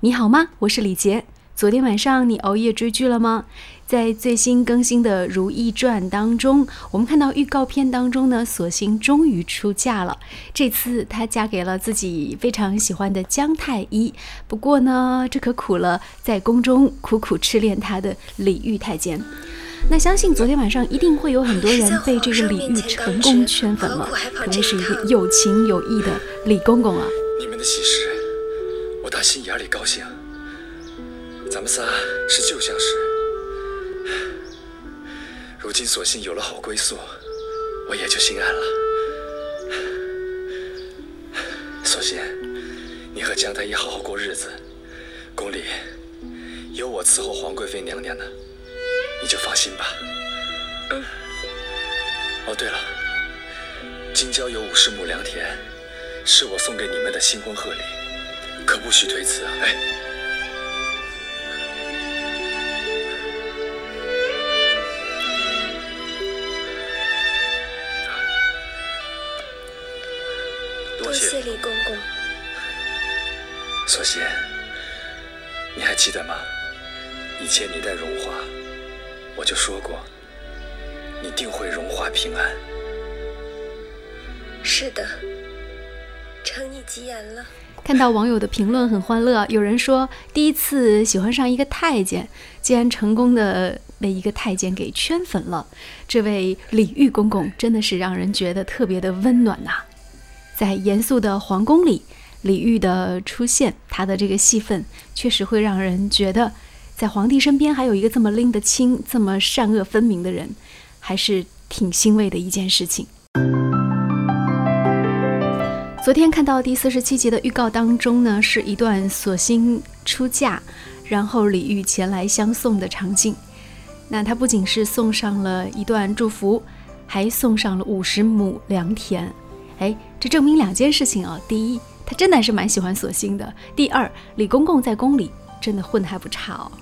你好吗？我是李杰。昨天晚上你熬夜追剧了吗？在最新更新的《如懿传》当中，我们看到预告片当中呢，索性终于出嫁了。这次她嫁给了自己非常喜欢的姜太医。不过呢，这可苦了在宫中苦苦痴恋她的李煜太监。那相信昨天晚上一定会有很多人被这个李煜成功圈粉了，可谓是一个有情有义的李公公啊！你们的喜事，心眼里高兴。咱们仨是旧相识，如今索性有了好归宿，我也就心安了。索性你和江太医好好过日子，宫里有我伺候皇贵妃娘娘呢，你就放心吧。嗯。哦，对了，京郊有五十亩良田，是我送给你们的新婚贺礼，可不许推辞啊！哎。多谢李公公。索性，你还记得吗？以前你带荣华，我就说过，你定会荣华平安。是的，承你吉言了。看到网友的评论很欢乐，有人说第一次喜欢上一个太监，竟然成功的被一个太监给圈粉了。这位李煜公公真的是让人觉得特别的温暖呐。在严肃的皇宫里，李煜的出现，他的这个戏份确实会让人觉得，在皇帝身边还有一个这么拎得清、这么善恶分明的人，还是挺欣慰的一件事情。昨天看到第四十七集的预告当中呢，是一段索性出嫁，然后李煜前来相送的场景。那他不仅是送上了一段祝福，还送上了五十亩良田。哎，这证明两件事情啊。第一，他真的还是蛮喜欢索性的；第二，李公公在宫里真的混得还不差哦。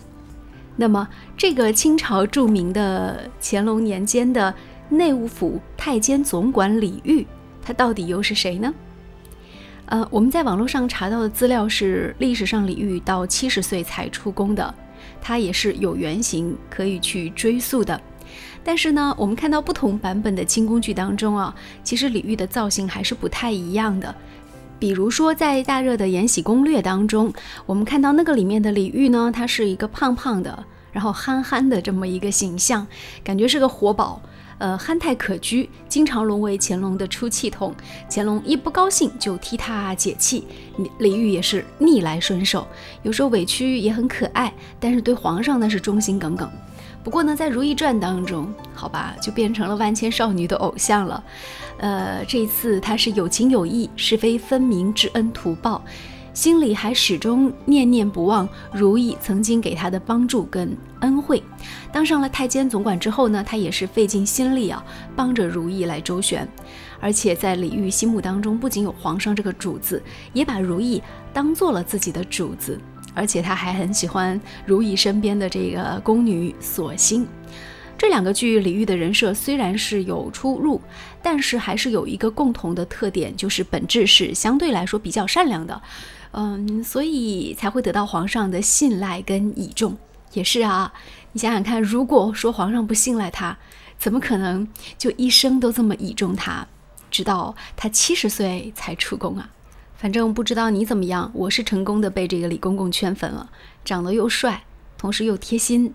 那么，这个清朝著名的乾隆年间的内务府太监总管李煜，他到底又是谁呢？呃，我们在网络上查到的资料是，历史上李煜到七十岁才出宫的，他也是有原型可以去追溯的。但是呢，我们看到不同版本的清宫剧当中啊，其实李煜的造型还是不太一样的。比如说在大热的《延禧攻略》当中，我们看到那个里面的李煜呢，他是一个胖胖的，然后憨憨的这么一个形象，感觉是个活宝，呃，憨态可掬，经常沦为乾隆的出气筒。乾隆一不高兴就替他解气，李煜也是逆来顺受，有时候委屈也很可爱，但是对皇上那是忠心耿耿。不过呢，在《如懿传》当中，好吧，就变成了万千少女的偶像了。呃，这一次他是有情有义，是非分明，知恩图报，心里还始终念念不忘如意曾经给他的帮助跟恩惠。当上了太监总管之后呢，他也是费尽心力啊，帮着如意来周旋。而且在李煜心目当中，不仅有皇上这个主子，也把如意当做了自己的主子。而且他还很喜欢如意身边的这个宫女索性。这两个剧李煜的人设虽然是有出入，但是还是有一个共同的特点，就是本质是相对来说比较善良的，嗯，所以才会得到皇上的信赖跟倚重。也是啊，你想想看，如果说皇上不信赖他，怎么可能就一生都这么倚重他，直到他七十岁才出宫啊？反正不知道你怎么样，我是成功的被这个李公公圈粉了，长得又帅，同时又贴心。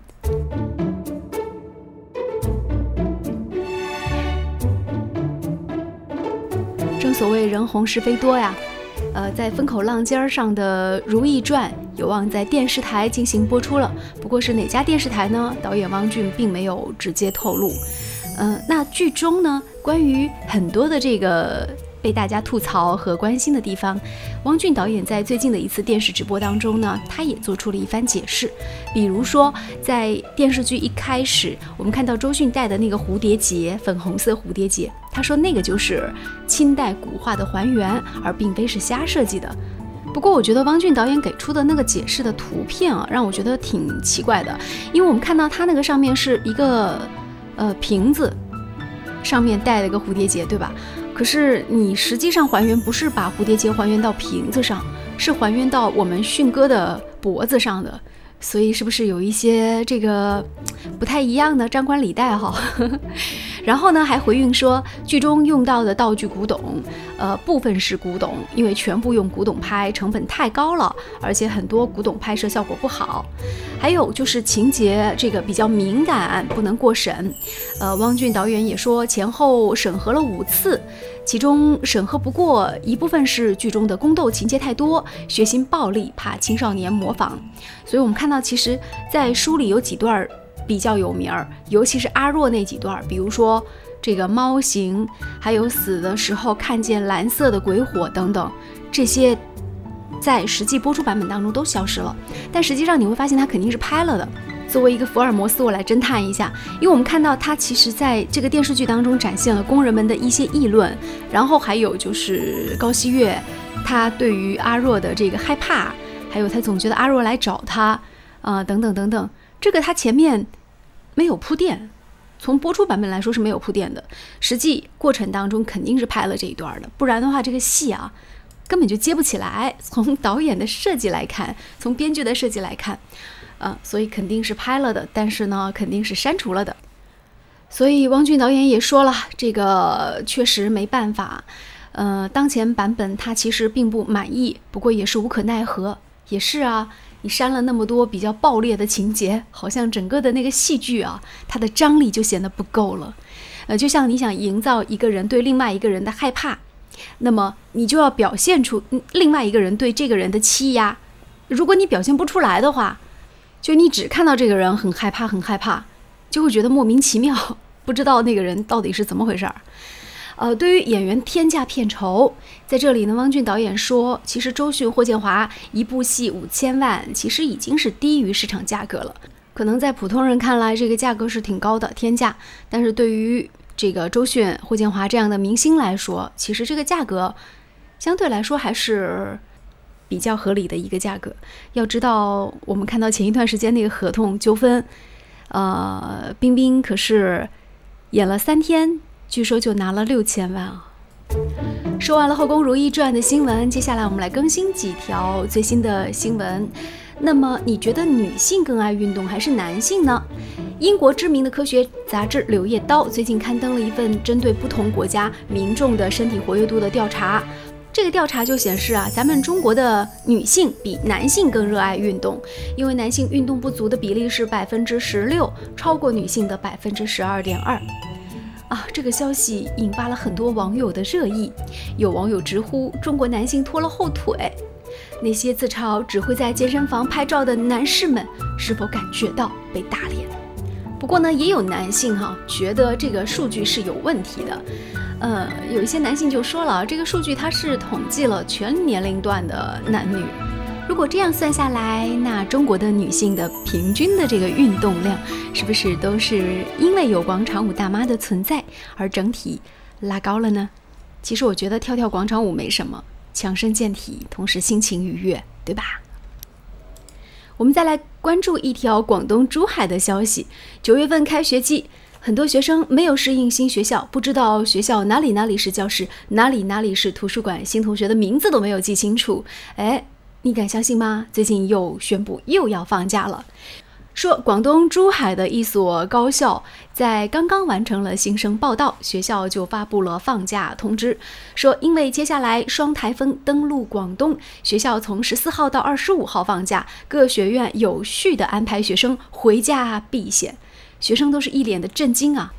正所谓人红是非多呀，呃，在风口浪尖儿上的《如懿传》有望在电视台进行播出了，不过是哪家电视台呢？导演汪俊并没有直接透露。嗯，那剧中呢，关于很多的这个。被大家吐槽和关心的地方，汪俊导演在最近的一次电视直播当中呢，他也做出了一番解释。比如说，在电视剧一开始，我们看到周迅戴的那个蝴蝶结，粉红色蝴蝶结，他说那个就是清代古画的还原，而并非是瞎设计的。不过，我觉得汪俊导演给出的那个解释的图片啊，让我觉得挺奇怪的，因为我们看到他那个上面是一个呃瓶子，上面戴了个蝴蝶结，对吧？可是你实际上还原不是把蝴蝶结还原到瓶子上，是还原到我们迅哥的脖子上的。所以是不是有一些这个不太一样的张冠李戴哈？然后呢，还回应说剧中用到的道具古董，呃，部分是古董，因为全部用古董拍成本太高了，而且很多古董拍摄效果不好。还有就是情节这个比较敏感，不能过审。呃，汪俊导演也说前后审核了五次。其中审核不过一部分是剧中的宫斗情节太多，血腥暴力，怕青少年模仿。所以我们看到，其实，在书里有几段比较有名儿，尤其是阿若那几段，比如说这个猫形，还有死的时候看见蓝色的鬼火等等，这些在实际播出版本当中都消失了。但实际上你会发现，它肯定是拍了的。作为一个福尔摩斯，我来侦探一下，因为我们看到他其实在这个电视剧当中展现了工人们的一些议论，然后还有就是高希月，他对于阿若的这个害怕，还有他总觉得阿若来找他啊，等等等等，这个他前面没有铺垫，从播出版本来说是没有铺垫的，实际过程当中肯定是拍了这一段的，不然的话这个戏啊根本就接不起来。从导演的设计来看，从编剧的设计来看。嗯，所以肯定是拍了的，但是呢，肯定是删除了的。所以汪俊导演也说了，这个确实没办法。呃，当前版本他其实并不满意，不过也是无可奈何。也是啊，你删了那么多比较爆裂的情节，好像整个的那个戏剧啊，它的张力就显得不够了。呃，就像你想营造一个人对另外一个人的害怕，那么你就要表现出另外一个人对这个人的欺压。如果你表现不出来的话，就你只看到这个人很害怕，很害怕，就会觉得莫名其妙，不知道那个人到底是怎么回事儿。呃，对于演员天价片酬，在这里呢，汪俊导演说，其实周迅、霍建华一部戏五千万，其实已经是低于市场价格了。可能在普通人看来，这个价格是挺高的天价，但是对于这个周迅、霍建华这样的明星来说，其实这个价格相对来说还是。比较合理的一个价格。要知道，我们看到前一段时间那个合同纠纷，呃，冰冰可是演了三天，据说就拿了六千万啊。说完了《后宫如懿传》的新闻，接下来我们来更新几条最新的新闻。那么，你觉得女性更爱运动还是男性呢？英国知名的科学杂志《柳叶刀》最近刊登了一份针对不同国家民众的身体活跃度的调查。这个调查就显示啊，咱们中国的女性比男性更热爱运动，因为男性运动不足的比例是百分之十六，超过女性的百分之十二点二。啊，这个消息引发了很多网友的热议，有网友直呼中国男性拖了后腿。那些自嘲只会在健身房拍照的男士们，是否感觉到被打脸？不过呢，也有男性哈觉得这个数据是有问题的。呃，有一些男性就说了，这个数据它是统计了全年龄段的男女，如果这样算下来，那中国的女性的平均的这个运动量，是不是都是因为有广场舞大妈的存在而整体拉高了呢？其实我觉得跳跳广场舞没什么，强身健体，同时心情愉悦，对吧？我们再来关注一条广东珠海的消息，九月份开学季。很多学生没有适应新学校，不知道学校哪里哪里是教室，哪里哪里是图书馆，新同学的名字都没有记清楚。哎，你敢相信吗？最近又宣布又要放假了。说广东珠海的一所高校在刚刚完成了新生报到，学校就发布了放假通知，说因为接下来双台风登陆广东，学校从十四号到二十五号放假，各学院有序的安排学生回家避险。学生都是一脸的震惊啊！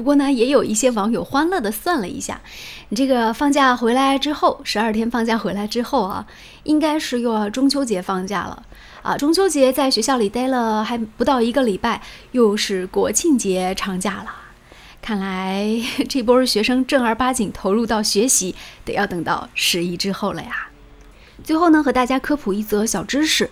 不过呢，也有一些网友欢乐的算了一下，你这个放假回来之后，十二天放假回来之后啊，应该是又要中秋节放假了啊！中秋节在学校里待了还不到一个礼拜，又是国庆节长假了，看来 这波学生正儿八经投入到学习，得要等到十一之后了呀。最后呢，和大家科普一则小知识。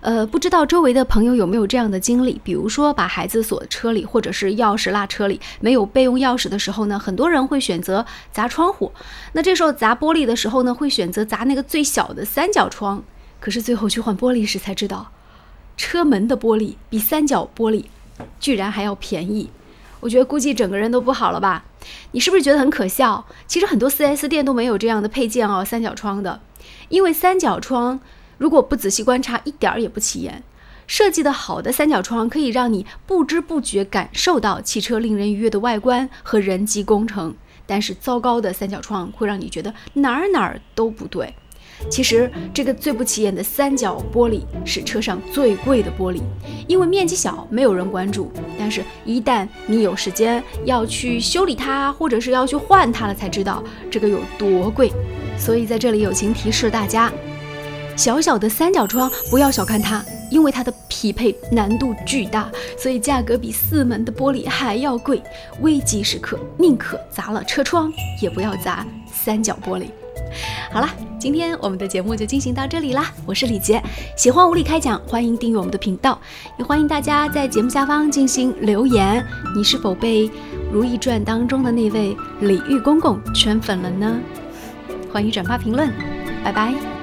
呃，不知道周围的朋友有没有这样的经历？比如说，把孩子锁车里，或者是钥匙落车里，没有备用钥匙的时候呢，很多人会选择砸窗户。那这时候砸玻璃的时候呢，会选择砸那个最小的三角窗。可是最后去换玻璃时才知道，车门的玻璃比三角玻璃居然还要便宜。我觉得估计整个人都不好了吧？你是不是觉得很可笑？其实很多 4S 店都没有这样的配件哦，三角窗的。因为三角窗如果不仔细观察，一点儿也不起眼。设计的好的三角窗可以让你不知不觉感受到汽车令人愉悦的外观和人机工程，但是糟糕的三角窗会让你觉得哪儿哪儿都不对。其实这个最不起眼的三角玻璃是车上最贵的玻璃，因为面积小，没有人关注。但是，一旦你有时间要去修理它，或者是要去换它了，才知道这个有多贵。所以在这里友情提示大家：小小的三角窗不要小看它。因为它的匹配难度巨大，所以价格比四门的玻璃还要贵。危急时刻，宁可砸了车窗，也不要砸三角玻璃。好了，今天我们的节目就进行到这里啦。我是李杰，喜欢无理开讲，欢迎订阅我们的频道，也欢迎大家在节目下方进行留言。你是否被《如懿传》当中的那位李煜公公圈粉了呢？欢迎转发评论，拜拜。